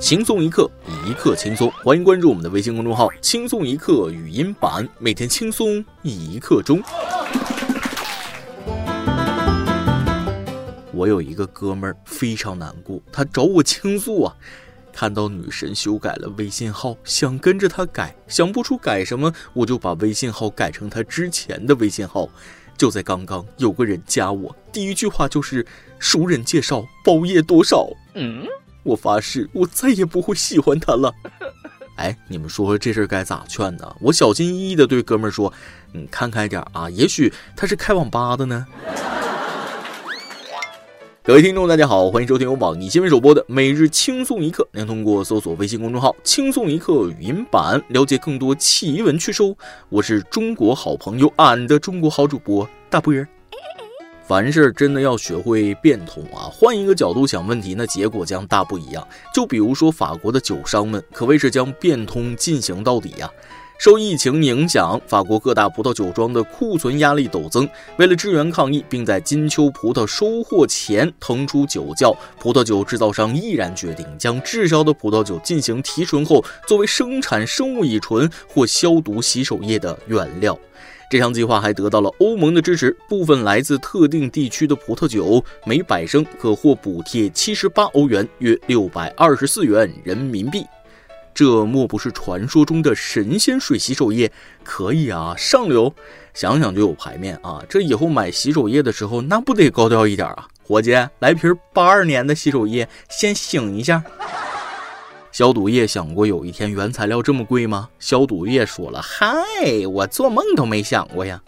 轻松一刻，一刻轻松。欢迎关注我们的微信公众号“轻松一刻语音版”，每天轻松一刻钟。我有一个哥们儿非常难过，他找我倾诉啊。看到女神修改了微信号，想跟着她改，想不出改什么，我就把微信号改成他之前的微信号。就在刚刚，有个人加我，第一句话就是“熟人介绍，包夜多少？”嗯。我发誓，我再也不会喜欢他了。哎，你们说这事儿该咋劝呢？我小心翼翼地对哥们儿说：“你看开点啊，也许他是开网吧的呢。”各位听众，大家好，欢迎收听由网易新闻首播的《每日轻松一刻》。您通过搜索微信公众号“轻松一刻”语音版，了解更多奇闻趣事。我是中国好朋友，俺的中国好主播大波儿。凡事真的要学会变通啊！换一个角度想问题，那结果将大不一样。就比如说法国的酒商们，可谓是将变通进行到底呀。受疫情影响，法国各大葡萄酒庄的库存压力陡增。为了支援抗疫，并在金秋葡萄收获前腾出酒窖，葡萄酒制造商毅然决定将滞销的葡萄酒进行提纯后，作为生产生物乙醇或消毒洗手液的原料。这项计划还得到了欧盟的支持，部分来自特定地区的葡萄酒每百升可获补贴七十八欧元，约六百二十四元人民币。这莫不是传说中的神仙水洗手液？可以啊，上流，想想就有排面啊！这以后买洗手液的时候，那不得高调一点啊？伙计，来瓶八二年的洗手液，先醒一下。消毒液想过有一天原材料这么贵吗？消毒液说了：“嗨，我做梦都没想过呀，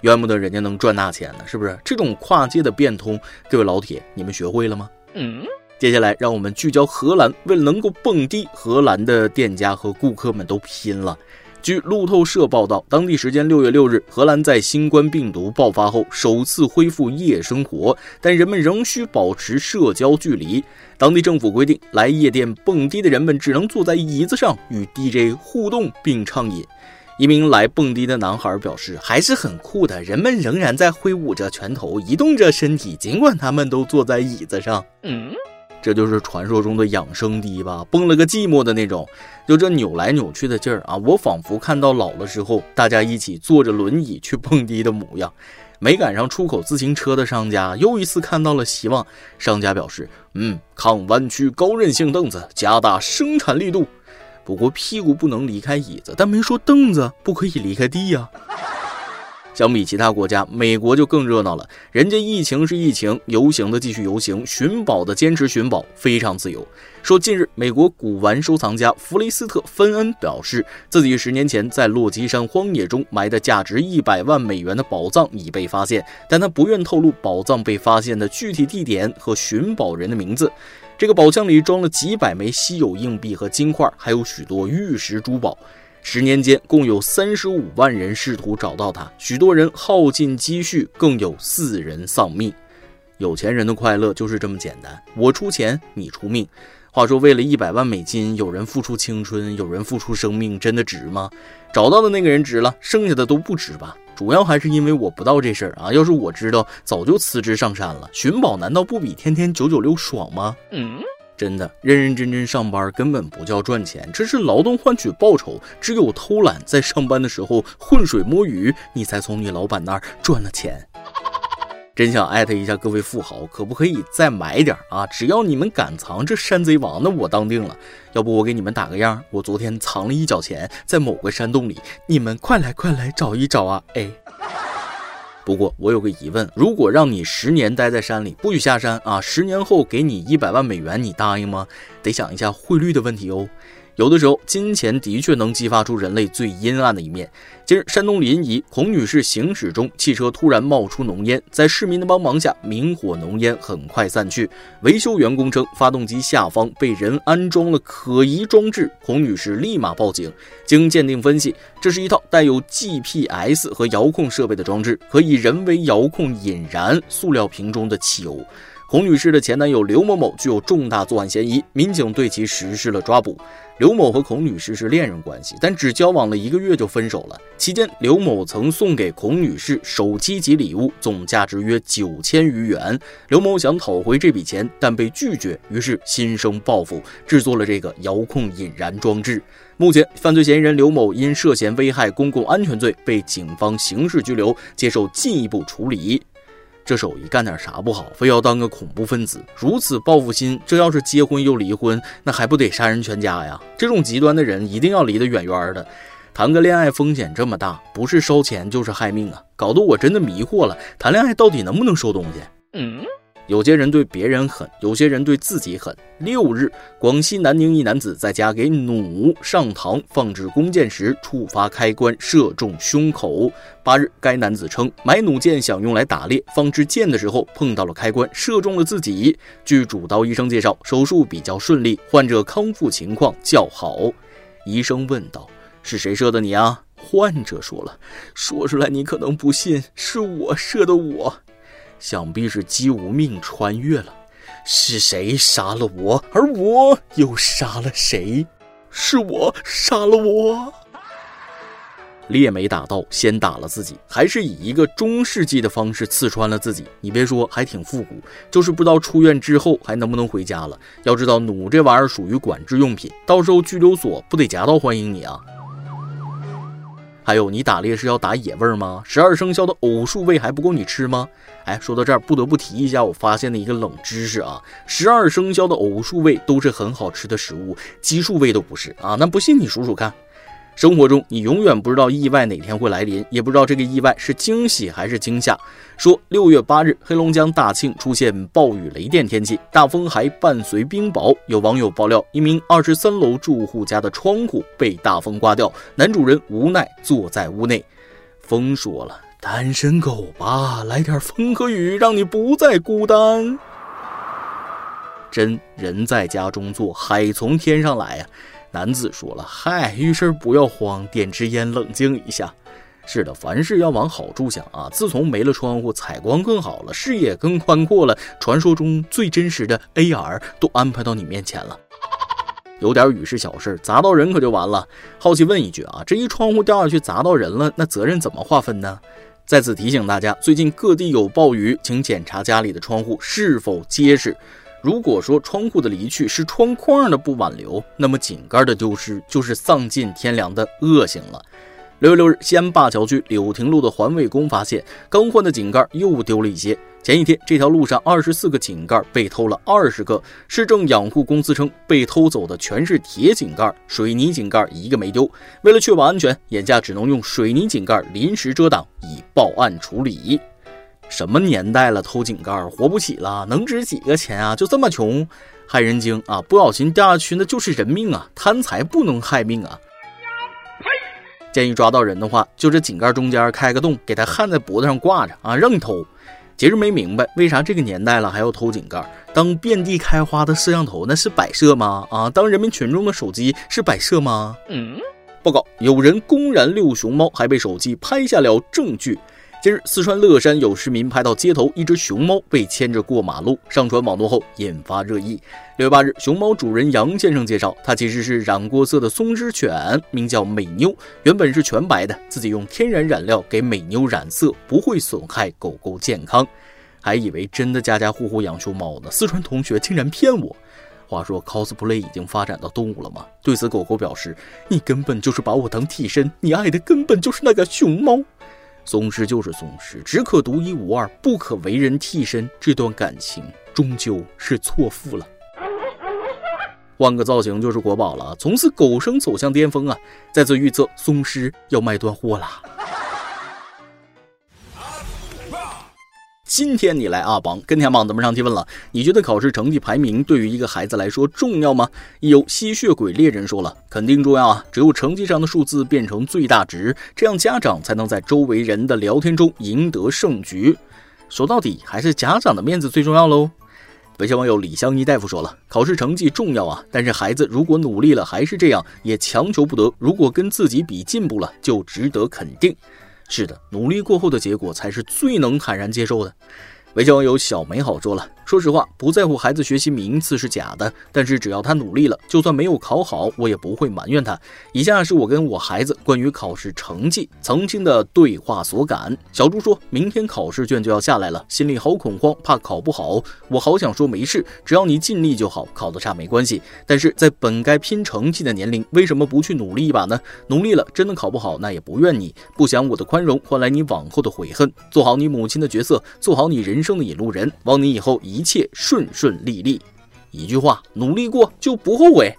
怨不得人家能赚大钱呢，是不是？这种跨界的变通，各位老铁，你们学会了吗？嗯，接下来让我们聚焦荷兰，为了能够蹦迪，荷兰的店家和顾客们都拼了。”据路透社报道，当地时间六月六日，荷兰在新冠病毒爆发后首次恢复夜生活，但人们仍需保持社交距离。当地政府规定，来夜店蹦迪的人们只能坐在椅子上与 DJ 互动并畅饮。一名来蹦迪的男孩表示：“还是很酷的，人们仍然在挥舞着拳头，移动着身体，尽管他们都坐在椅子上。”嗯。这就是传说中的养生笛吧，蹦了个寂寞的那种，就这扭来扭去的劲儿啊！我仿佛看到老的时候，大家一起坐着轮椅去蹦迪的模样。没赶上出口自行车的商家又一次看到了希望。商家表示：“嗯，抗弯曲高韧性凳子，加大生产力度。不过屁股不能离开椅子，但没说凳子不可以离开地呀。”相比其他国家，美国就更热闹了。人家疫情是疫情，游行的继续游行，寻宝的坚持寻宝，非常自由。说近日，美国古玩收藏家弗雷斯特·芬恩表示，自己十年前在落基山荒野中埋的价值一百万美元的宝藏已被发现，但他不愿透露宝藏被发现的具体地点和寻宝人的名字。这个宝箱里装了几百枚稀有硬币和金块，还有许多玉石珠宝。十年间，共有三十五万人试图找到他，许多人耗尽积蓄，更有四人丧命。有钱人的快乐就是这么简单，我出钱，你出命。话说，为了一百万美金，有人付出青春，有人付出生命，真的值吗？找到的那个人值了，剩下的都不值吧？主要还是因为我不到这事儿啊！要是我知道，早就辞职上山了。寻宝难道不比天天九九六爽吗？嗯。真的，认认真真上班根本不叫赚钱，这是劳动换取报酬。只有偷懒，在上班的时候浑水摸鱼，你才从你老板那儿赚了钱。真想艾特一下各位富豪，可不可以再买点啊？只要你们敢藏这山贼王，那我当定了。要不我给你们打个样，我昨天藏了一角钱在某个山洞里，你们快来快来找一找啊！哎。不过我有个疑问，如果让你十年待在山里，不许下山啊，十年后给你一百万美元，你答应吗？得想一下汇率的问题哦。有的时候，金钱的确能激发出人类最阴暗的一面。近日，山东临沂孔女士行驶中，汽车突然冒出浓烟，在市民的帮忙下，明火浓烟很快散去。维修员工称，发动机下方被人安装了可疑装置，孔女士立马报警。经鉴定分析，这是一套带有 GPS 和遥控设备的装置，可以人为遥控引燃塑料瓶中的汽油。孔女士的前男友刘某某具有重大作案嫌疑，民警对其实施了抓捕。刘某和孔女士是恋人关系，但只交往了一个月就分手了。期间，刘某曾送给孔女士手机及礼物，总价值约九千余元。刘某想讨回这笔钱，但被拒绝，于是心生报复，制作了这个遥控引燃装置。目前，犯罪嫌疑人刘某因涉嫌危害公共安全罪被警方刑事拘留，接受进一步处理。这手艺干点啥不好，非要当个恐怖分子？如此报复心，这要是结婚又离婚，那还不得杀人全家呀？这种极端的人一定要离得远远的。谈个恋爱风险这么大，不是烧钱就是害命啊！搞得我真的迷惑了，谈恋爱到底能不能收东西？嗯。有些人对别人狠，有些人对自己狠。六日，广西南宁一男子在家给弩上膛放置弓箭时，触发开关射中胸口。八日，该男子称买弩箭想用来打猎，放置箭的时候碰到了开关，射中了自己。据主刀医生介绍，手术比较顺利，患者康复情况较好。医生问道：“是谁射的你啊？”患者说了：“说出来你可能不信，是我射的我。”想必是姬无命穿越了，是谁杀了我？而我又杀了谁？是我杀了我。猎美打到，先打了自己，还是以一个中世纪的方式刺穿了自己。你别说，还挺复古。就是不知道出院之后还能不能回家了。要知道，弩这玩意儿属于管制用品，到时候拘留所不得夹道欢迎你啊！还有，你打猎是要打野味儿吗？十二生肖的偶数位还不够你吃吗？哎，说到这儿，不得不提一下我发现的一个冷知识啊，十二生肖的偶数位都是很好吃的食物，奇数位都不是啊。那不信你数数看。生活中，你永远不知道意外哪天会来临，也不知道这个意外是惊喜还是惊吓。说六月八日，黑龙江大庆出现暴雨雷电天气，大风还伴随冰雹。有网友爆料，一名二十三楼住户家的窗户被大风刮掉，男主人无奈坐在屋内。风说了：“单身狗吧，来点风和雨，让你不再孤单。”真人在家中坐，海从天上来呀。男子说了：“嗨，遇事不要慌，点支烟冷静一下。是的，凡事要往好处想啊。自从没了窗户，采光更好了，视野更宽阔了，传说中最真实的 AR 都安排到你面前了。有点雨是小事，砸到人可就完了。好奇问一句啊，这一窗户掉下去砸到人了，那责任怎么划分呢？在此提醒大家，最近各地有暴雨，请检查家里的窗户是否结实。”如果说窗户的离去是窗框的不挽留，那么井盖的丢失就是丧尽天良的恶行了。六月六日，西安灞桥区柳亭路的环卫工发现，刚换的井盖又丢了一些。前一天，这条路上二十四个井盖被偷了二十个。市政养护公司称，被偷走的全是铁井盖，水泥井盖一个没丢。为了确保安全，眼下只能用水泥井盖临时遮挡，以报案处理。什么年代了，偷井盖活不起了，能值几个钱啊？就这么穷，害人精啊！不小心掉下去那就是人命啊！贪财不能害命啊！建议抓到人的话，就这井盖中间开个洞，给他焊在脖子上挂着啊，让你偷。其实没明白，为啥这个年代了还要偷井盖？当遍地开花的摄像头那是摆设吗？啊，当人民群众的手机是摆设吗？嗯。报告，有人公然遛熊猫，还被手机拍下了证据。近日，四川乐山有市民拍到街头一只熊猫被牵着过马路，上传网络后引发热议。六月八日，熊猫主人杨先生介绍，他其实是染过色的松狮犬，名叫美妞，原本是全白的，自己用天然染料给美妞染色，不会损害狗狗健康。还以为真的家家户户养熊猫呢，四川同学竟然骗我。话说，cosplay 已经发展到动物了吗？对此，狗狗表示：“你根本就是把我当替身，你爱的根本就是那个熊猫。”松狮就是松狮，只可独一无二，不可为人替身。这段感情终究是错付了。换个造型就是国宝了，从此狗生走向巅峰啊！再次预测，松狮要卖断货啦。今天你来阿榜跟天榜怎么上提问了？你觉得考试成绩排名对于一个孩子来说重要吗？有吸血鬼猎人说了，肯定重要啊！只有成绩上的数字变成最大值，这样家长才能在周围人的聊天中赢得胜局。说到底，还是家长的面子最重要喽。微信网友李香妮大夫说了，考试成绩重要啊，但是孩子如果努力了还是这样，也强求不得。如果跟自己比进步了，就值得肯定。是的，努力过后的结果才是最能坦然接受的。微信网友小美好说了。说实话，不在乎孩子学习名次是假的，但是只要他努力了，就算没有考好，我也不会埋怨他。以下是我跟我孩子关于考试成绩曾经的对话所感。小猪说：“明天考试卷就要下来了，心里好恐慌，怕考不好。我好想说没事，只要你尽力就好，考得差没关系。但是在本该拼成绩的年龄，为什么不去努力一把呢？努力了，真的考不好，那也不怨你。不想我的宽容换来你往后的悔恨。做好你母亲的角色，做好你人人生的引路人，望你以后。”一切顺顺利利，一句话，努力过就不后悔。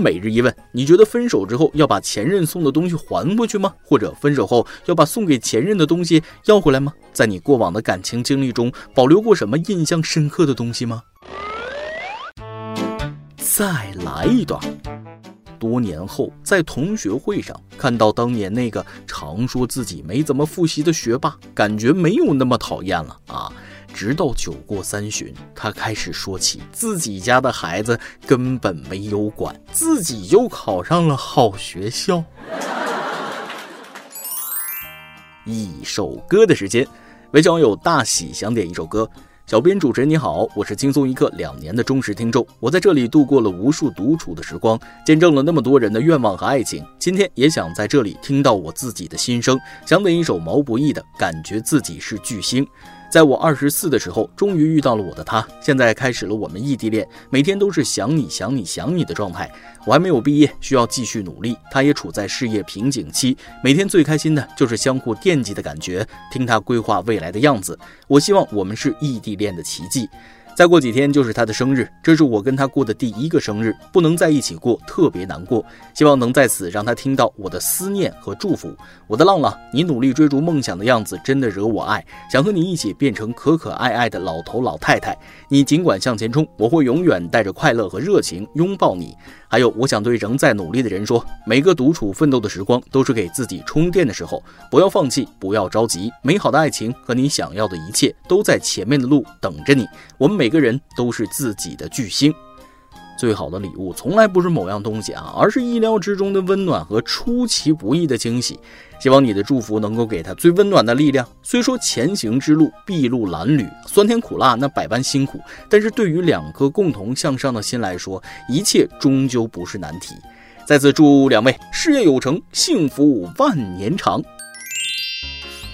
每日一问：你觉得分手之后要把前任送的东西还回去吗？或者分手后要把送给前任的东西要回来吗？在你过往的感情经历中，保留过什么印象深刻的东西吗？再来一段。多年后，在同学会上看到当年那个常说自己没怎么复习的学霸，感觉没有那么讨厌了啊。直到酒过三巡，他开始说起自己家的孩子根本没有管，自己就考上了好学校。一首歌的时间，微信网友大喜想点一首歌。小编主持人你好，我是轻松一刻两年的忠实听众，我在这里度过了无数独处的时光，见证了那么多人的愿望和爱情。今天也想在这里听到我自己的心声，想点一首毛不易的《感觉自己是巨星》。在我二十四的时候，终于遇到了我的他，现在开始了我们异地恋，每天都是想你想你想你的状态。我还没有毕业，需要继续努力，他也处在事业瓶颈期，每天最开心的就是相互惦记的感觉，听他规划未来的样子。我希望我们是异地恋的奇迹。再过几天就是他的生日，这是我跟他过的第一个生日，不能在一起过，特别难过。希望能在此让他听到我的思念和祝福。我的浪浪，你努力追逐梦想的样子真的惹我爱，想和你一起变成可可爱爱的老头老太太。你尽管向前冲，我会永远带着快乐和热情拥抱你。还有，我想对仍在努力的人说，每个独处奋斗的时光都是给自己充电的时候，不要放弃，不要着急，美好的爱情和你想要的一切都在前面的路等着你。我们每每个人都是自己的巨星。最好的礼物从来不是某样东西啊，而是意料之中的温暖和出其不意的惊喜。希望你的祝福能够给他最温暖的力量。虽说前行之路筚路蓝缕，酸甜苦辣那百般辛苦，但是对于两颗共同向上的心来说，一切终究不是难题。再次祝两位事业有成，幸福万年长。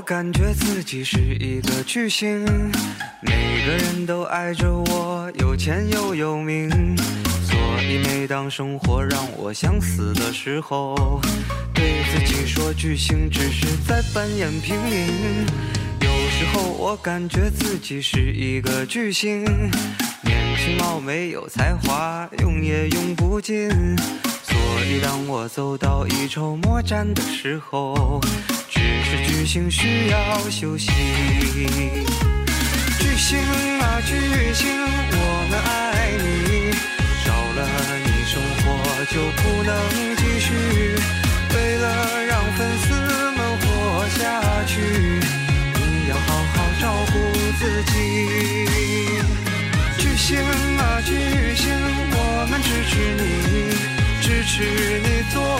我感觉自己是一个巨星，每个人都爱着我，有钱又有名。所以每当生活让我想死的时候，对自己说巨星只是在扮演平民。有时候我感觉自己是一个巨星，年轻貌美有才华，用也用不尽。所以当我走到一筹莫展的时候。只是巨星需要休息。巨星啊巨星，我们爱你，少了你生活就不能继续。为了让粉丝们活下去，你要好好照顾自己。巨星啊巨星，我们支持你，是你多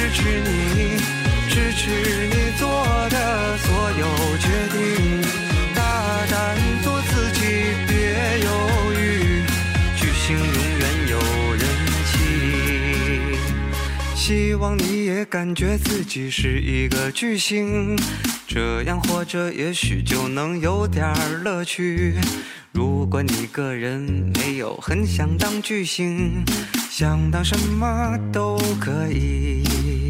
支持你，支持你做的所有决定，大胆做自己，别犹豫。巨星永远有人气。希望你也感觉自己是一个巨星，这样活着也许就能有点乐趣。如果你个人没有很想当巨星，想当什么都可以。